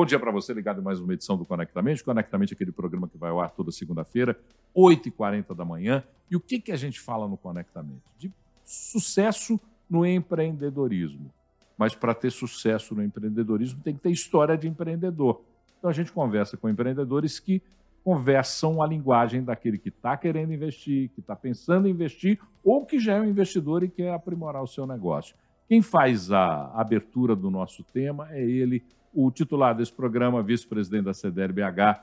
Bom dia para você ligado em mais uma edição do Conectamente. Conectamente é aquele programa que vai ao ar toda segunda-feira, 8h40 da manhã. E o que, que a gente fala no Conectamente? De sucesso no empreendedorismo. Mas para ter sucesso no empreendedorismo tem que ter história de empreendedor. Então a gente conversa com empreendedores que conversam a linguagem daquele que está querendo investir, que está pensando em investir ou que já é um investidor e quer aprimorar o seu negócio. Quem faz a abertura do nosso tema é ele, o titular desse programa, vice-presidente da CDL BH,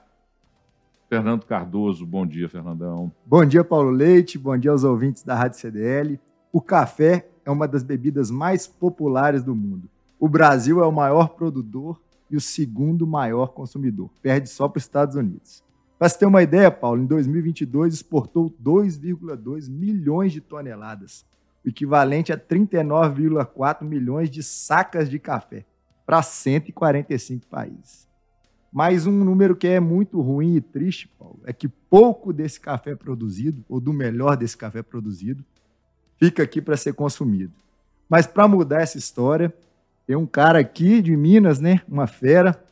Fernando Cardoso. Bom dia, Fernandão. Bom dia, Paulo Leite. Bom dia aos ouvintes da Rádio CDL. O café é uma das bebidas mais populares do mundo. O Brasil é o maior produtor e o segundo maior consumidor. Perde só para os Estados Unidos. Para você ter uma ideia, Paulo, em 2022 exportou 2,2 milhões de toneladas, o equivalente a 39,4 milhões de sacas de café para 145 países. Mas um número que é muito ruim e triste, Paulo, é que pouco desse café produzido, ou do melhor desse café produzido, fica aqui para ser consumido. Mas para mudar essa história, tem um cara aqui de Minas, né, uma fera,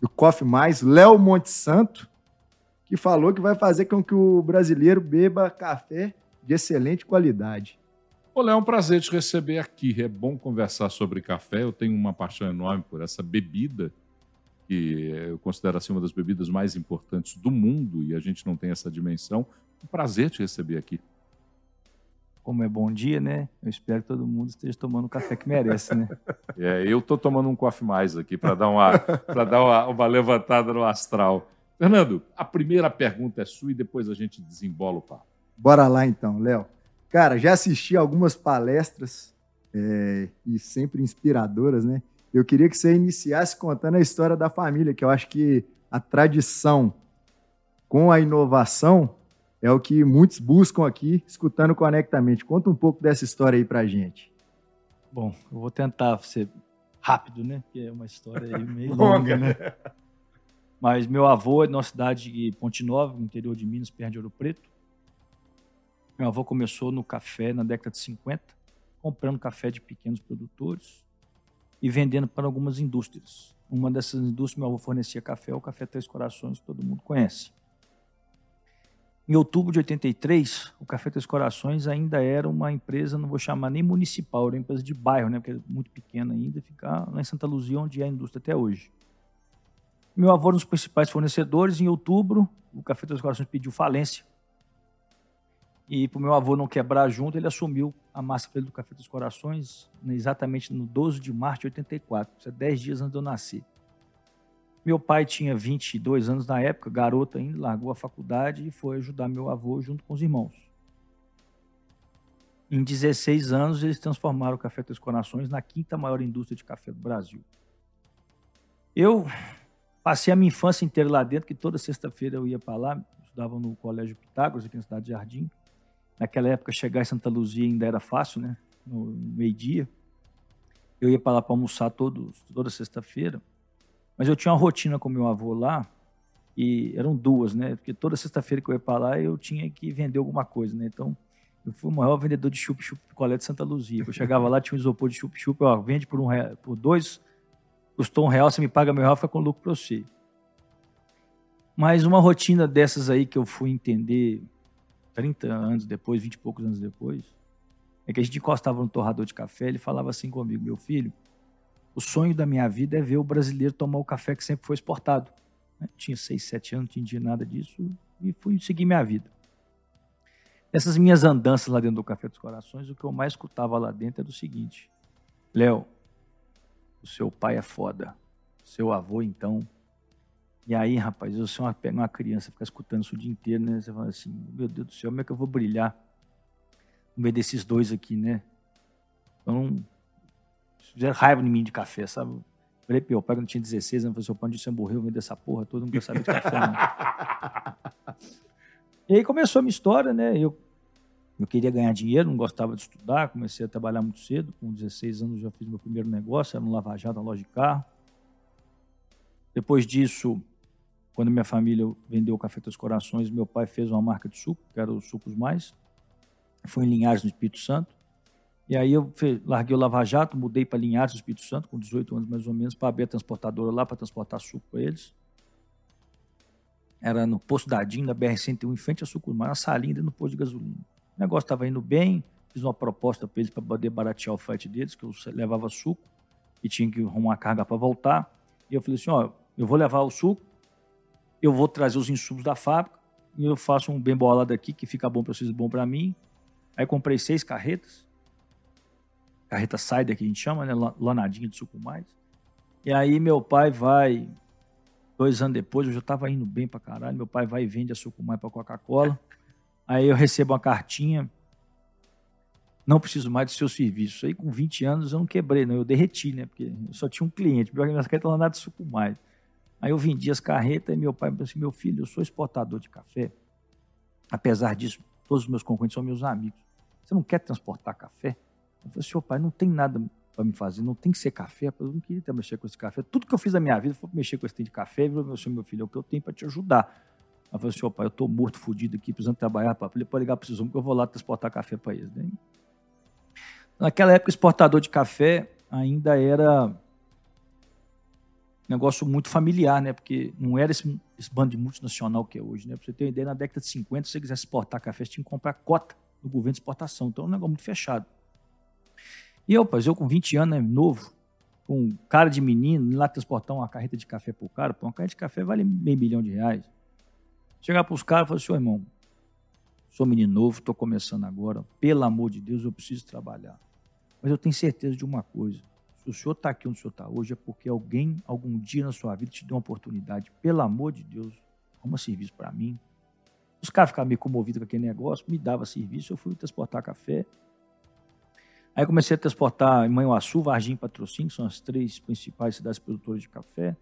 do Coffee Mais, Léo Monte Santo, que falou que vai fazer com que o brasileiro beba café de excelente qualidade. Olá, é um prazer te receber aqui. É bom conversar sobre café. Eu tenho uma paixão enorme por essa bebida, que eu considero assim uma das bebidas mais importantes do mundo e a gente não tem essa dimensão. Um prazer te receber aqui. Como é bom dia, né? Eu espero que todo mundo esteja tomando o café que merece, né? É, eu estou tomando um coffee mais aqui para dar, uma, dar uma, uma levantada no astral. Fernando, a primeira pergunta é sua e depois a gente desembola o papo. Bora lá então, Léo. Cara, já assisti algumas palestras é, e sempre inspiradoras, né? Eu queria que você iniciasse contando a história da família, que eu acho que a tradição com a inovação é o que muitos buscam aqui, escutando conectamente. Conta um pouco dessa história aí pra gente. Bom, eu vou tentar ser rápido, né? Porque é uma história meio longa, né? Mas meu avô é de uma cidade de Ponte Nova, no interior de Minas, perto de Ouro Preto. Meu avô começou no café na década de 50, comprando café de pequenos produtores e vendendo para algumas indústrias. Uma dessas indústrias, meu avô fornecia café, o Café Três Corações, que todo mundo conhece. Em outubro de 83, o Café Três Corações ainda era uma empresa, não vou chamar nem municipal, era uma empresa de bairro, né, porque é muito pequena ainda, ficar lá em Santa Luzia, onde é a indústria até hoje. Meu avô era um dos principais fornecedores. Em outubro, o Café dos Corações pediu falência. E para o meu avô não quebrar junto, ele assumiu a massa do Café dos Corações exatamente no 12 de março de 84, isso é 10 dias antes de eu nascer. Meu pai tinha 22 anos na época, garoto ainda, largou a faculdade e foi ajudar meu avô junto com os irmãos. Em 16 anos, eles transformaram o Café dos Corações na quinta maior indústria de café do Brasil. Eu Passei a minha infância inteira lá dentro, que toda sexta-feira eu ia para lá, estudava no Colégio Pitágoras, aqui na cidade de Jardim. Naquela época, chegar em Santa Luzia ainda era fácil, né? No meio-dia. Eu ia para lá para almoçar todo, toda sexta-feira. Mas eu tinha uma rotina com meu avô lá, e eram duas, né? Porque toda sexta-feira que eu ia para lá, eu tinha que vender alguma coisa, né? Então, eu fui o maior vendedor de chup-chup colégio de Santa Luzia. Eu chegava lá, tinha um isopor de chup-chup, ó, vende por, um real, por dois, custou um real, você me paga meu real, fica com lucro para você. Mas uma rotina dessas aí que eu fui entender 30 anos depois, 20 e poucos anos depois, é que a gente encostava no torrador de café, ele falava assim comigo, meu filho, o sonho da minha vida é ver o brasileiro tomar o café que sempre foi exportado. Eu tinha 6, 7 anos, não entendi nada disso e fui seguir minha vida. Essas minhas andanças lá dentro do Café dos Corações, o que eu mais escutava lá dentro era o seguinte: Léo, o seu pai é foda. Seu avô, então. E aí, rapaz, você pega uma criança, fica escutando isso o dia inteiro, né? Você fala assim, meu Deus do céu, como é que eu vou brilhar no meio desses dois aqui, né? Então, fizeram raiva em mim de café, sabe? Falei, o pai não tinha 16 anos, falou, seu pai você morreu, vendo essa porra toda, não quer saber de café, não. e aí começou a minha história, né? Eu eu queria ganhar dinheiro, não gostava de estudar, comecei a trabalhar muito cedo. Com 16 anos já fiz meu primeiro negócio, era um lava-jato, uma loja de carro. Depois disso, quando minha família vendeu o Café dos Corações, meu pai fez uma marca de suco, que era o Sucos Mais. Foi em Linhares, no Espírito Santo. E aí eu larguei o Lava Jato, mudei para Linhares, Espírito Santo, com 18 anos mais ou menos, para abrir a transportadora lá, para transportar suco para eles. Era no posto da DIN, na BR-101, em frente a Sucumar, na salinha dentro do posto de gasolina. O negócio estava indo bem, fiz uma proposta para eles para poder baratear o frete deles, que eu levava suco e tinha que arrumar carga para voltar. E eu falei assim, ó, eu vou levar o suco, eu vou trazer os insumos da fábrica e eu faço um bem bolado aqui que fica bom para vocês, bom para mim. Aí comprei seis carretas, carreta Cider que a gente chama, né, lanadinha de suco mais. E aí meu pai vai, dois anos depois, eu já estava indo bem para caralho, meu pai vai e vende a suco mais para Coca-Cola. Aí eu recebo uma cartinha, não preciso mais do seu serviço. Aí com 20 anos eu não quebrei, não, eu derreti, né? Porque eu só tinha um cliente, minha carreta lá nada de suco mais. Aí eu vendi as carretas e meu pai me disse assim, meu filho, eu sou exportador de café. Apesar disso, todos os meus concorrentes são meus amigos. Você não quer transportar café? Eu falei, senhor pai, não tem nada para me fazer, não tem que ser café. Eu não queria mexer com esse café. Tudo que eu fiz na minha vida foi mexer com esse de café. Eu falei, meu filho, é o que eu tenho para te ajudar. Eu falei, senhor pai, eu estou morto, fodido aqui, precisando trabalhar. Eu falei, pode ligar para o que eu vou lá transportar café para eles. Né? Naquela época, exportador de café ainda era negócio muito familiar, né? Porque não era esse, esse bando de multinacional que é hoje, né? Pra você ter uma ideia, na década de 50, se você quisesse exportar café, você tinha que comprar cota do governo de exportação. Então, é um negócio muito fechado. E eu, rapaz, eu com 20 anos, né, novo, com cara de menino, lá transportar uma carreta de café pro cara, pô, uma carreta de café vale meio milhão de reais. Chegar pros caras e falar, senhor irmão, sou menino novo, estou começando agora, pelo amor de Deus, eu preciso trabalhar. Mas eu tenho certeza de uma coisa: se o senhor está aqui onde o senhor está hoje, é porque alguém, algum dia na sua vida, te deu uma oportunidade. Pelo amor de Deus, arruma serviço para mim. Os caras ficavam meio comovidos com aquele negócio, me dava serviço, eu fui transportar café. Aí comecei a transportar em Manhuaçu, Varginha e Patrocínio, que são as três principais cidades produtoras de café.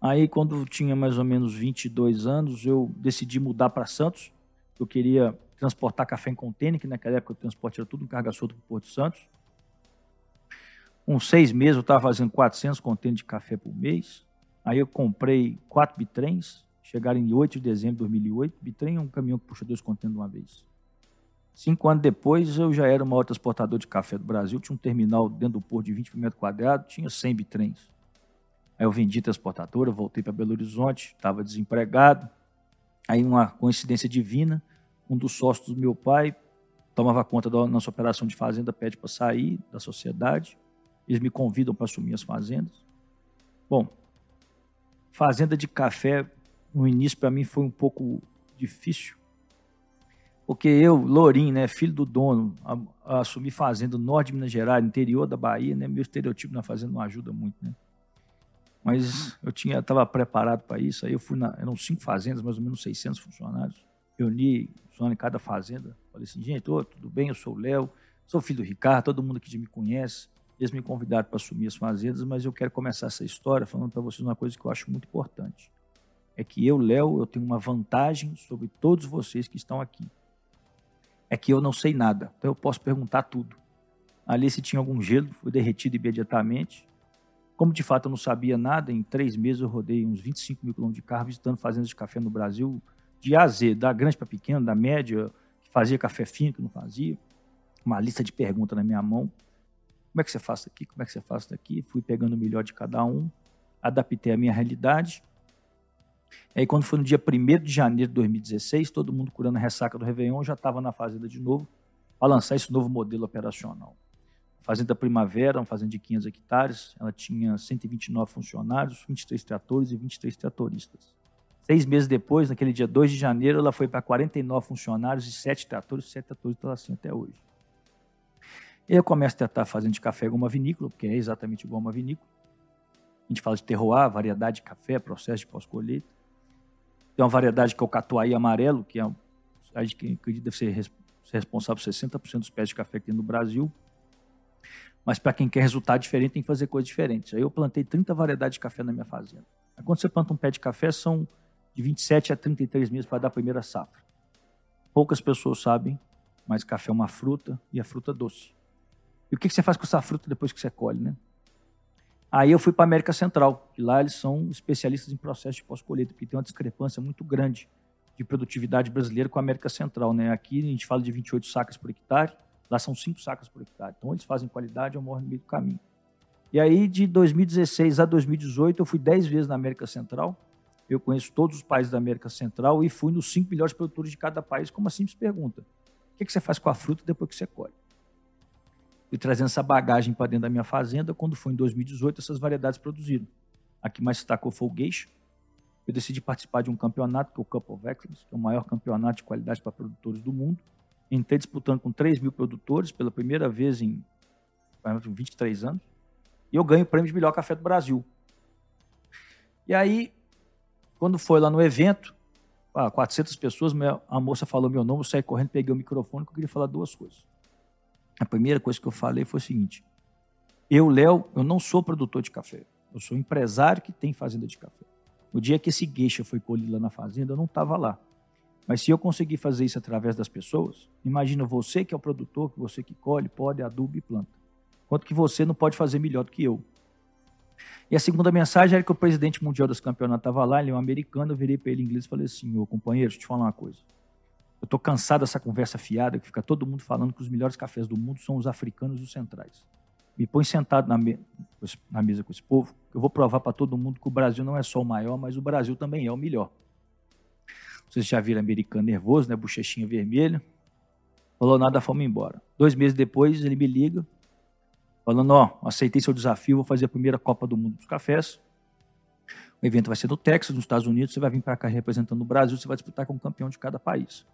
Aí, quando tinha mais ou menos 22 anos, eu decidi mudar para Santos. Eu queria transportar café em contêiner, que naquela época o transporte era tudo em carga solta para Porto Santos. Com seis meses eu estava fazendo 400 contêineres de café por mês. Aí eu comprei quatro bitrens, chegaram em 8 de dezembro de 2008. Bitrem é um caminhão que puxa dois contêineres de uma vez. Cinco anos depois, eu já era o maior transportador de café do Brasil. Tinha um terminal dentro do porto de 20 metros quadrados, tinha 100 bitrens. Aí eu vendi transportadora, voltei para Belo Horizonte, estava desempregado. Aí uma coincidência divina, um dos sócios do meu pai tomava conta da nossa operação de fazenda, pede para sair da sociedade. Eles me convidam para assumir as fazendas. Bom, fazenda de café no início para mim foi um pouco difícil, porque eu, Lourim, né, filho do dono, a, a assumir fazenda no norte de Minas Gerais, interior da Bahia, né, meu estereotipo na fazenda não ajuda muito, né? Mas eu tinha, estava preparado para isso. Aí eu fui na, eram cinco fazendas, mais ou menos 600 funcionários reuni só em cada fazenda. Falei assim, gente, tudo bem, eu sou o Léo, sou filho do Ricardo, todo mundo aqui já me conhece. Eles me convidaram para assumir as fazendas, mas eu quero começar essa história falando para vocês uma coisa que eu acho muito importante. É que eu, Léo, eu tenho uma vantagem sobre todos vocês que estão aqui. É que eu não sei nada, então eu posso perguntar tudo. Ali, se tinha algum gelo, foi derretido imediatamente. Como de fato eu não sabia nada, em três meses eu rodei uns 25 mil quilômetros de carro visitando fazendas de café no Brasil, de A a Z, da grande para pequena, da média, que fazia café fino, que não fazia. Uma lista de perguntas na minha mão. Como é que você faz isso aqui? Como é que você faz isso aqui? Fui pegando o melhor de cada um, adaptei a minha realidade. E aí, quando foi no dia 1 de janeiro de 2016, todo mundo curando a ressaca do Réveillon, já estava na fazenda de novo para lançar esse novo modelo operacional. Fazenda Primavera, uma fazenda de 500 hectares, ela tinha 129 funcionários, 23 tratores e 23 tratoristas. Seis meses depois, naquele dia 2 de janeiro, ela foi para 49 funcionários e 7 tratores, 7 tratores estão assim até hoje. Eu começo a tratar fazendo de café igual uma vinícola, porque é exatamente igual uma vinícola. A gente fala de terroir, variedade de café, processo de pós-colheita. Tem uma variedade que é o catuai amarelo, que é a gente que deve ser responsável por 60% dos pés de café que tem no Brasil. Mas para quem quer resultado diferente, tem que fazer coisas diferentes. Aí eu plantei 30 variedades de café na minha fazenda. Aí quando você planta um pé de café, são de 27 a 33 meses para dar a primeira safra. Poucas pessoas sabem, mas café é uma fruta e a fruta doce. E o que você faz com essa fruta depois que você colhe, né? Aí eu fui para a América Central, e lá eles são especialistas em processo de pós-colheita, porque tem uma discrepância muito grande de produtividade brasileira com a América Central, né? Aqui a gente fala de 28 sacas por hectare, Lá são cinco sacas por hectare. Então, eles fazem qualidade, eu morro no meio do caminho. E aí, de 2016 a 2018, eu fui dez vezes na América Central. Eu conheço todos os países da América Central e fui nos cinco melhores produtores de cada país com uma simples pergunta. O que você faz com a fruta depois que você colhe? Fui trazendo essa bagagem para dentro da minha fazenda. Quando foi em 2018, essas variedades produziram. A que mais destacou foi o Geisha. Eu decidi participar de um campeonato, que é o Cup of Excellence, que é o maior campeonato de qualidade para produtores do mundo. Entrei disputando com 3 mil produtores pela primeira vez em 23 anos. E eu ganho o prêmio de melhor café do Brasil. E aí, quando foi lá no evento, 400 pessoas, a moça falou meu nome, eu saí correndo, peguei o microfone, que eu queria falar duas coisas. A primeira coisa que eu falei foi o seguinte: eu, Léo, eu não sou produtor de café. Eu sou empresário que tem fazenda de café. No dia que esse gueixa foi colhido lá na fazenda, eu não estava lá. Mas se eu conseguir fazer isso através das pessoas, imagina você que é o produtor, que você que colhe, pode, aduba e planta. Quanto que você não pode fazer melhor do que eu. E a segunda mensagem era que o presidente mundial dos campeonatos estava lá, ele é um americano, eu virei para ele em inglês e falei assim, ô companheiro, deixa eu te falar uma coisa. Eu estou cansado dessa conversa fiada, que fica todo mundo falando que os melhores cafés do mundo são os africanos e os centrais. Me põe sentado na, me na mesa com esse povo, eu vou provar para todo mundo que o Brasil não é só o maior, mas o Brasil também é o melhor. Vocês já viram americano nervoso, né? Bochechinha vermelha. Falou nada, fomos embora. Dois meses depois, ele me liga, falando: Ó, aceitei seu desafio, vou fazer a primeira Copa do Mundo dos Cafés. O evento vai ser no Texas, nos Estados Unidos. Você vai vir para cá representando o Brasil, você vai disputar com o campeão de cada país.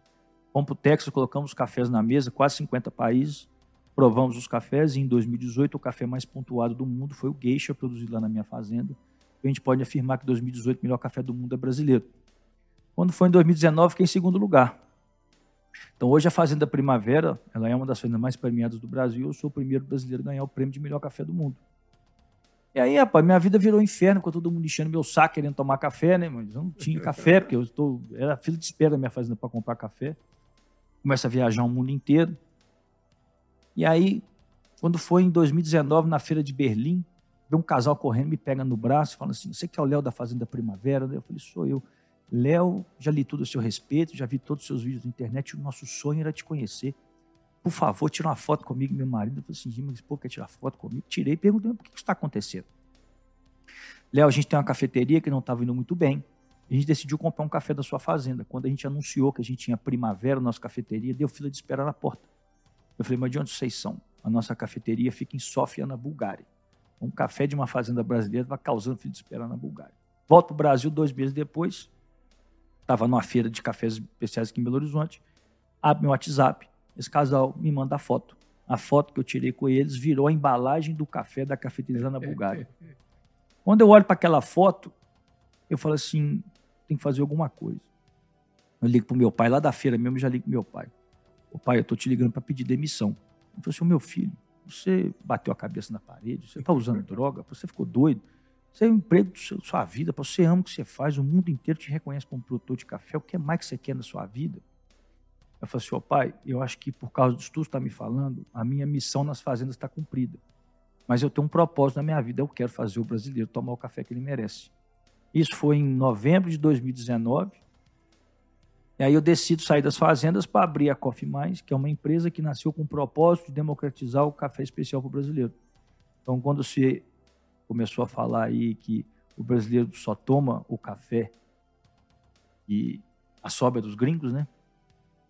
Fomos para o Texas, colocamos os cafés na mesa, quase 50 países. Provamos os cafés e em 2018 o café mais pontuado do mundo foi o Geisha, produzido lá na minha fazenda. A gente pode afirmar que 2018 o melhor café do mundo é brasileiro. Quando foi em 2019, fiquei em segundo lugar. Então hoje a Fazenda Primavera, ela é uma das fazendas mais premiadas do Brasil. Eu sou o primeiro brasileiro a ganhar o prêmio de melhor café do mundo. E aí, rapaz, minha vida virou um inferno com todo mundo enchendo meu saco querendo tomar café, né? Mas eu não tinha café, porque eu estou. Era fila de espera da minha fazenda para comprar café. Começa a viajar o mundo inteiro. E aí, quando foi em 2019, na feira de Berlim, vê um casal correndo, me pega no braço, fala assim: Você que é o Léo da Fazenda Primavera? Eu falei: Sou eu. Léo, já li tudo a seu respeito, já vi todos os seus vídeos na internet. O nosso sonho era te conhecer. Por favor, tira uma foto comigo, meu marido. Eu falei assim: Mas povo quer tirar foto comigo? Tirei e perguntei: Por que está acontecendo? Léo, a gente tem uma cafeteria que não estava indo muito bem. A gente decidiu comprar um café da sua fazenda. Quando a gente anunciou que a gente tinha primavera na nossa cafeteria, deu fila de espera na porta. Eu falei, mas de onde vocês são? A nossa cafeteria fica em Sofia, na Bulgária. Um café de uma fazenda brasileira vai causando fila de espera na Bulgária. Volto para o Brasil dois meses depois. Estava numa feira de cafés especiais aqui em Belo Horizonte. Abre meu WhatsApp. Esse casal me manda a foto. A foto que eu tirei com eles virou a embalagem do café da cafeteria na Bulgária. Quando eu olho para aquela foto, eu falo assim: tem que fazer alguma coisa. Eu ligo pro meu pai, lá da feira mesmo, já ligo pro meu pai. O pai, eu tô te ligando para pedir demissão. Ele falou assim, meu filho, você bateu a cabeça na parede, você tá usando droga, você ficou doido. Você é o emprego da sua vida, você ama o que você faz, o mundo inteiro te reconhece como produtor de café, o que mais que você quer na sua vida? Eu falei assim, ó pai, eu acho que por causa disso tudo que está me falando, a minha missão nas fazendas está cumprida. Mas eu tenho um propósito na minha vida, eu quero fazer o brasileiro tomar o café que ele merece. Isso foi em novembro de 2019. E aí eu decido sair das fazendas para abrir a Coffee Mais, que é uma empresa que nasceu com o propósito de democratizar o café especial para o brasileiro. Então, quando você começou a falar aí que o brasileiro só toma o café e a sobra dos gringos, né?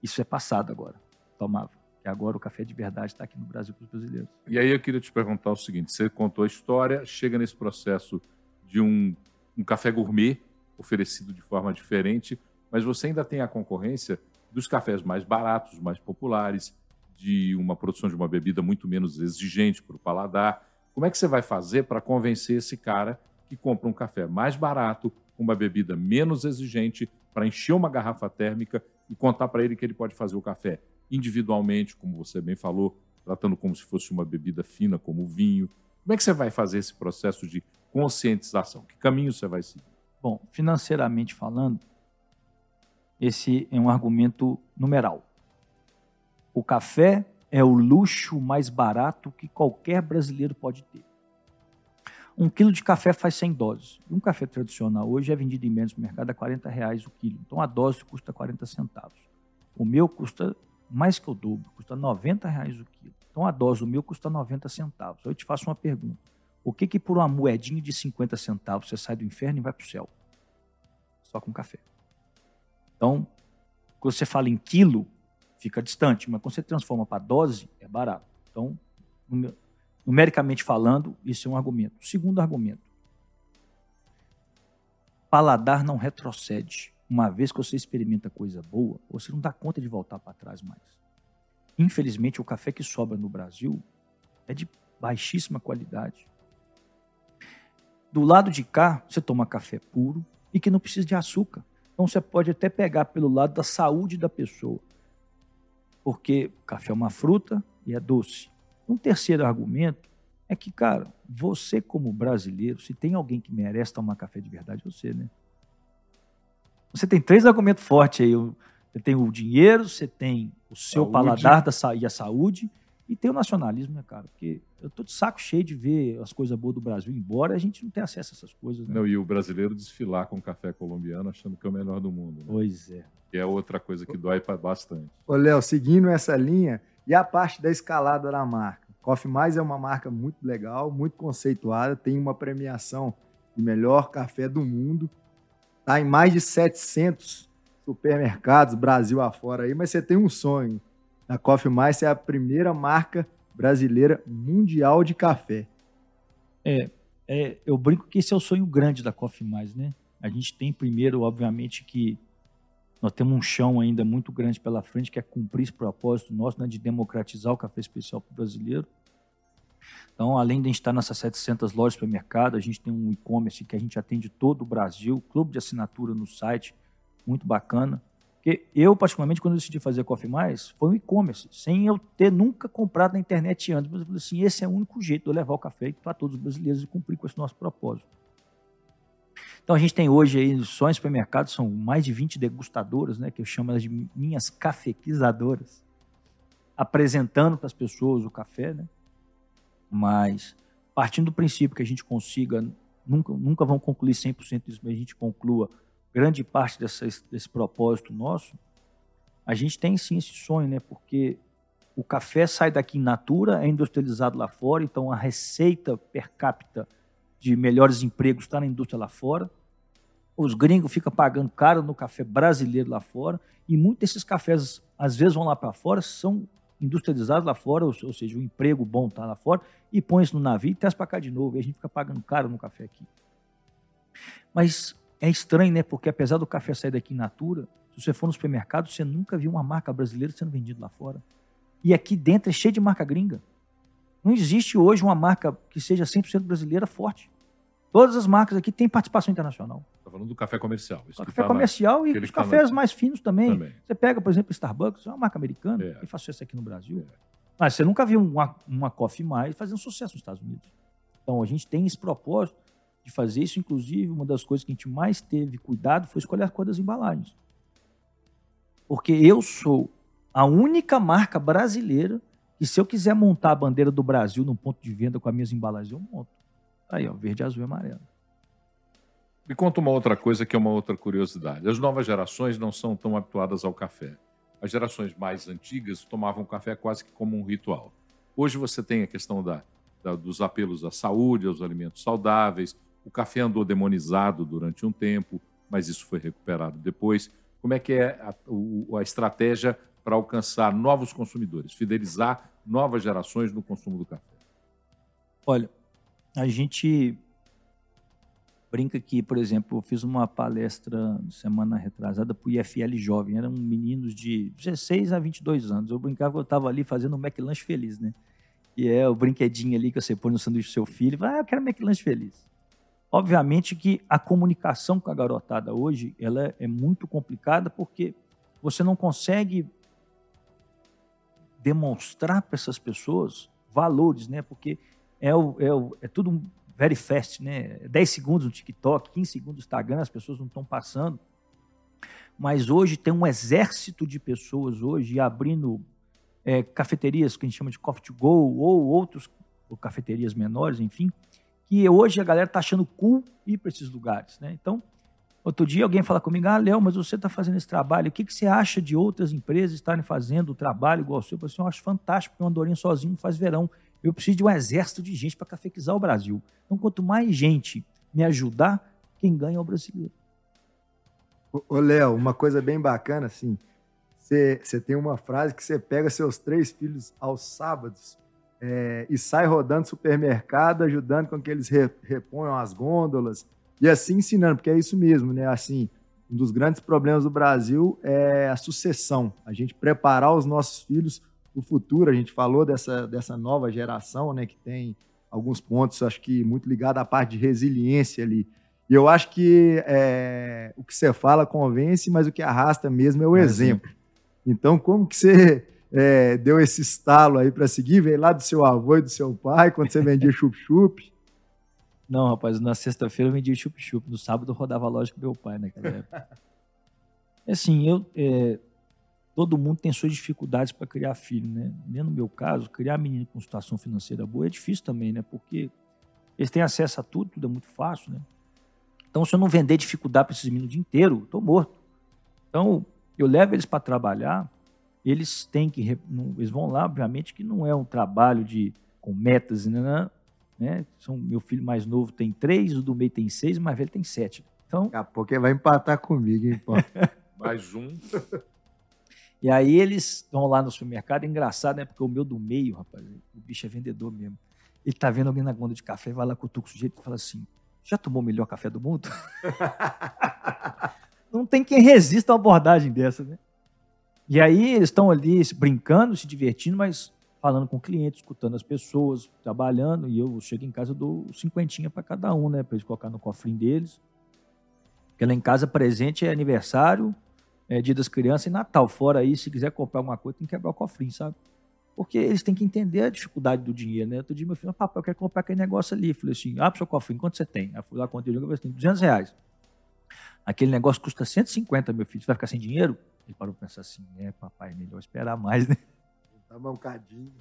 Isso é passado agora. Tomava. E agora o café de verdade está aqui no Brasil para os brasileiros. E aí eu queria te perguntar o seguinte: você contou a história, chega nesse processo de um, um café gourmet oferecido de forma diferente mas você ainda tem a concorrência dos cafés mais baratos, mais populares, de uma produção de uma bebida muito menos exigente para o paladar. Como é que você vai fazer para convencer esse cara que compra um café mais barato, com uma bebida menos exigente, para encher uma garrafa térmica e contar para ele que ele pode fazer o café individualmente, como você bem falou, tratando como se fosse uma bebida fina, como o vinho? Como é que você vai fazer esse processo de conscientização? Que caminho você vai seguir? Bom, financeiramente falando, esse é um argumento numeral. O café é o luxo mais barato que qualquer brasileiro pode ter. Um quilo de café faz 100 doses. Um café tradicional hoje é vendido em menos no mercado a 40 reais o quilo. Então a dose custa 40 centavos. O meu custa mais que o dobro, custa 90 reais o quilo. Então a dose do meu custa 90 centavos. Eu te faço uma pergunta. O que que por uma moedinha de 50 centavos você sai do inferno e vai para o céu? Só com café. Então, quando você fala em quilo, fica distante, mas quando você transforma para dose, é barato. Então, numericamente falando, isso é um argumento. Segundo argumento, paladar não retrocede. Uma vez que você experimenta coisa boa, você não dá conta de voltar para trás mais. Infelizmente, o café que sobra no Brasil é de baixíssima qualidade. Do lado de cá, você toma café puro e que não precisa de açúcar. Então você pode até pegar pelo lado da saúde da pessoa. Porque café é uma fruta e é doce. Um terceiro argumento é que, cara, você como brasileiro, se tem alguém que merece tomar café de verdade, é você, né? Você tem três argumentos fortes aí. Você tem o dinheiro, você tem o seu saúde. paladar da, e a saúde, e tem o nacionalismo, né, cara? Porque eu tô de saco cheio de ver as coisas boas do Brasil, embora a gente não tenha acesso a essas coisas. Né? Não, e o brasileiro desfilar com café colombiano achando que é o melhor do mundo. Né? Pois é. Que é outra coisa que dói bastante. Ô, Léo, seguindo essa linha, e a parte da escalada da marca? Coffee Mais é uma marca muito legal, muito conceituada, tem uma premiação de melhor café do mundo. Está em mais de 700 supermercados, Brasil afora aí, mas você tem um sonho. A Coffee Mais é a primeira marca brasileira mundial de café. É, é, eu brinco que esse é o sonho grande da Coffee Mais, né? A gente tem primeiro, obviamente, que nós temos um chão ainda muito grande pela frente, que é cumprir esse propósito nosso né, de democratizar o café especial para o brasileiro. Então, além de a gente estar nessas 700 lojas de supermercado, a gente tem um e-commerce que a gente atende todo o Brasil, clube de assinatura no site, muito bacana. Porque eu, particularmente, quando eu decidi fazer Coffee Mais, foi um e-commerce, sem eu ter nunca comprado na internet antes. Mas eu falei assim, esse é o único jeito de eu levar o café para todos os brasileiros e cumprir com esse nosso propósito. Então a gente tem hoje aí, só em supermercados, são mais de 20 degustadoras, né, que eu chamo elas de minhas cafequizadoras, apresentando para as pessoas o café, né? Mas partindo do princípio que a gente consiga, nunca, nunca vão concluir 100% disso, mas a gente conclua grande parte dessa, desse propósito nosso, a gente tem sim esse sonho, né? Porque o café sai daqui in natura, é industrializado lá fora, então a receita per capita de melhores empregos está na indústria lá fora. Os gringos ficam pagando caro no café brasileiro lá fora, e muitos desses cafés, às vezes, vão lá para fora, são industrializados lá fora, ou, ou seja, o emprego bom está lá fora, e põe isso no navio e traz para cá de novo, e a gente fica pagando caro no café aqui. Mas é estranho, né? Porque apesar do café sair daqui in natura, se você for no supermercado, você nunca viu uma marca brasileira sendo vendida lá fora. E aqui dentro é cheio de marca gringa. Não existe hoje uma marca que seja 100% brasileira forte. Todas as marcas aqui têm participação internacional. Está falando do café comercial. Isso café tá comercial e os cafés tá mais finos também. também. Você pega, por exemplo, Starbucks, é uma marca americana, é. que faz sucesso aqui no Brasil. É. Mas você nunca viu uma, uma Coffee Mais fazendo sucesso nos Estados Unidos. Então a gente tem esse propósito de fazer isso. Inclusive, uma das coisas que a gente mais teve cuidado foi escolher a cor das embalagens. Porque eu sou a única marca brasileira que, se eu quiser montar a bandeira do Brasil num ponto de venda com as minhas embalagens, eu monto. Aí, ó, verde, azul e amarelo. Me conta uma outra coisa que é uma outra curiosidade. As novas gerações não são tão habituadas ao café. As gerações mais antigas tomavam café quase que como um ritual. Hoje você tem a questão da, da, dos apelos à saúde, aos alimentos saudáveis. O café andou demonizado durante um tempo, mas isso foi recuperado depois. Como é que é a, a estratégia para alcançar novos consumidores, fidelizar novas gerações no consumo do café? Olha, a gente brinca que, por exemplo, eu fiz uma palestra semana retrasada para o IFL Jovem, eram meninos de 16 a 22 anos. Eu brincava que eu estava ali fazendo um McLanche feliz, né? E é o brinquedinho ali que você põe no sanduíche do seu filho, ah, eu quero McLanche feliz. Obviamente que a comunicação com a garotada hoje, ela é muito complicada porque você não consegue demonstrar para essas pessoas valores, né? Porque é, o, é, o, é tudo very fast, né? 10 segundos no TikTok, 15 segundos no Instagram, as pessoas não estão passando. Mas hoje tem um exército de pessoas hoje abrindo é, cafeterias que a gente chama de coffee to go ou outros ou cafeterias menores, enfim, que hoje a galera está achando cool ir para esses lugares, né? Então, Outro dia alguém fala comigo, ah, Léo, mas você está fazendo esse trabalho, o que, que você acha de outras empresas estarem fazendo o trabalho igual ao seu? Eu assim, eu acho fantástico, porque o Andorinha sozinho faz verão. Eu preciso de um exército de gente para cafequizar o Brasil. Então, quanto mais gente me ajudar, quem ganha é o brasileiro. Ô, Léo, uma coisa bem bacana, assim, você tem uma frase que você pega seus três filhos aos sábados é, e sai rodando supermercado, ajudando com que eles re, reponham as gôndolas e assim ensinando, porque é isso mesmo, né? Assim, um dos grandes problemas do Brasil é a sucessão, a gente preparar os nossos filhos para o futuro. A gente falou dessa, dessa nova geração, né, que tem alguns pontos, acho que muito ligado à parte de resiliência ali. E eu acho que é, o que você fala convence, mas o que arrasta mesmo é o exemplo. exemplo. Então, como que você é, deu esse estalo aí para seguir? Veio lá do seu avô e do seu pai, quando você vendia chup-chup? Não, rapaz, na sexta-feira eu vendia chup-chup. No sábado eu rodava a loja com meu pai naquela época. assim, eu, é, todo mundo tem suas dificuldades para criar filho, né? Nem no meu caso, criar menino com situação financeira boa é difícil também, né? Porque eles têm acesso a tudo, tudo é muito fácil, né? Então, se eu não vender dificuldade para esses meninos o dia inteiro, estou morto. Então, eu levo eles para trabalhar, eles têm que. Eles vão lá, obviamente, que não é um trabalho de com metas, né? né? São, meu filho mais novo tem três, o do meio tem seis, o mais velho tem sete. Então, Daqui a pouco ele vai empatar comigo, hein, pô? mais um. E aí eles vão lá no supermercado, é engraçado, né? Porque o meu do meio, rapaz, o bicho é vendedor mesmo. Ele tá vendo alguém na gonda de café, vai lá com o sujeito e fala assim: já tomou o melhor café do mundo? Não tem quem resista a uma abordagem dessa, né? E aí eles estão ali brincando, se divertindo, mas falando com o cliente, escutando as pessoas, trabalhando, e eu chego em casa dou cinquentinha para cada um, né? Para eles colocar no cofrinho deles. Porque lá em casa presente é aniversário, é dia das crianças e Natal. Fora aí, se quiser comprar alguma coisa, tem que quebrar o cofrinho, sabe? Porque eles têm que entender a dificuldade do dinheiro, né? Outro dia meu filho, papai, eu quero comprar aquele negócio ali. Eu falei assim, abre seu cofrinho, quanto você tem? Aí fui lá, quanto eu falei assim, 200 reais. Aquele negócio custa 150, meu filho, você vai ficar sem dinheiro? Ele parou para pensar assim, é, papai, melhor esperar mais, né? Tá mancadinho.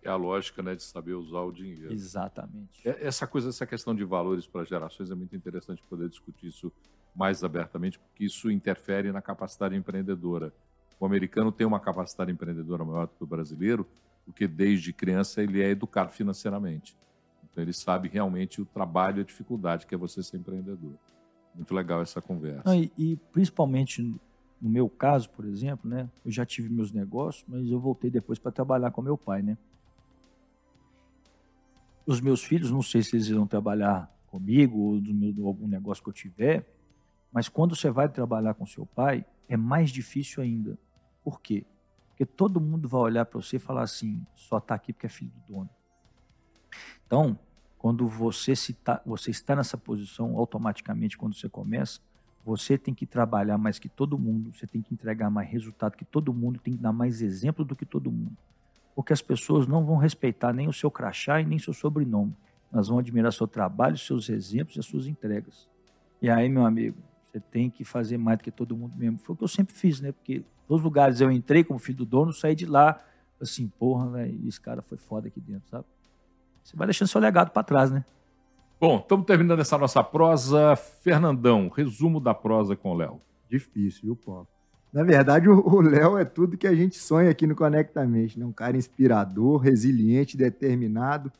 É a lógica, né, de saber usar o dinheiro. Exatamente. É, essa coisa, essa questão de valores para gerações é muito interessante poder discutir isso mais abertamente, porque isso interfere na capacidade empreendedora. O americano tem uma capacidade empreendedora maior do que o brasileiro, porque desde criança ele é educado financeiramente. Então ele sabe realmente o trabalho e a dificuldade que é você ser empreendedor. Muito legal essa conversa. e, e, principalmente no meu caso, por exemplo, né, eu já tive meus negócios, mas eu voltei depois para trabalhar com meu pai, né? Os meus filhos, não sei se eles irão trabalhar comigo ou do meu, algum negócio que eu tiver, mas quando você vai trabalhar com seu pai, é mais difícil ainda. Por quê? Porque todo mundo vai olhar para você e falar assim: só está aqui porque é filho do dono. Então, quando você, se tá, você está nessa posição, automaticamente, quando você começa, você tem que trabalhar mais que todo mundo, você tem que entregar mais resultado que todo mundo, tem que dar mais exemplo do que todo mundo. Porque as pessoas não vão respeitar nem o seu crachá e nem seu sobrenome. Elas vão admirar seu trabalho, seus exemplos e as suas entregas. E aí, meu amigo, você tem que fazer mais do que todo mundo mesmo. Foi o que eu sempre fiz, né? Porque nos lugares eu entrei como filho do dono, saí de lá, assim, porra, velho, esse cara foi foda aqui dentro, sabe? Você vai deixando seu legado para trás, né? Bom, estamos terminando essa nossa prosa. Fernandão, resumo da prosa com o Léo. Difícil, viu, Paulo? Na verdade, o Léo é tudo que a gente sonha aqui no Conectamente, né? Um cara inspirador, resiliente, determinado.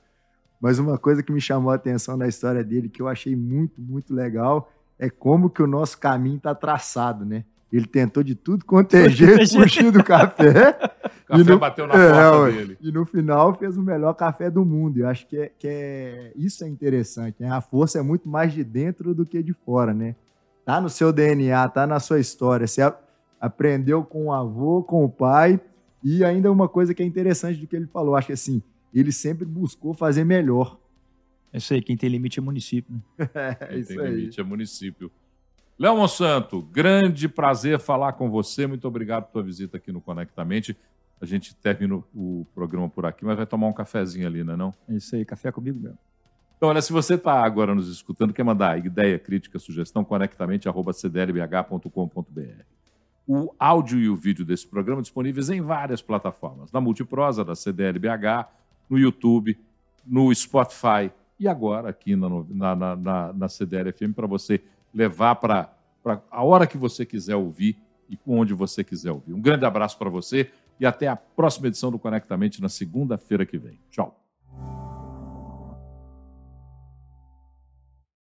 Mas uma coisa que me chamou a atenção na história dele, que eu achei muito, muito legal, é como que o nosso caminho está traçado, né? Ele tentou de tudo quanto é jeito fugir do café. o café no, bateu na é, porta dele. E no final fez o melhor café do mundo. Eu acho que, é, que é, isso é interessante. Né? A força é muito mais de dentro do que de fora, né? Tá no seu DNA, tá na sua história. Você aprendeu com o avô, com o pai. E ainda uma coisa que é interessante do que ele falou. Acho que assim, ele sempre buscou fazer melhor. É isso aí, quem tem limite é município. Né? é, quem tem aí. limite é município. Léo Monsanto, grande prazer falar com você. Muito obrigado pela tua visita aqui no Conectamente. A gente termina o programa por aqui, mas vai tomar um cafezinho ali, não é não? É isso aí, café comigo mesmo. Então, olha, se você está agora nos escutando, quer mandar ideia, crítica, sugestão, conectamente.cdlbh.com.br. O áudio e o vídeo desse programa disponíveis em várias plataformas. Na Multiprosa, da CDLBH, no YouTube, no Spotify, e agora aqui na, na, na, na CDL FM para você levar para a hora que você quiser ouvir e onde você quiser ouvir. Um grande abraço para você e até a próxima edição do Conectamente na segunda-feira que vem. Tchau.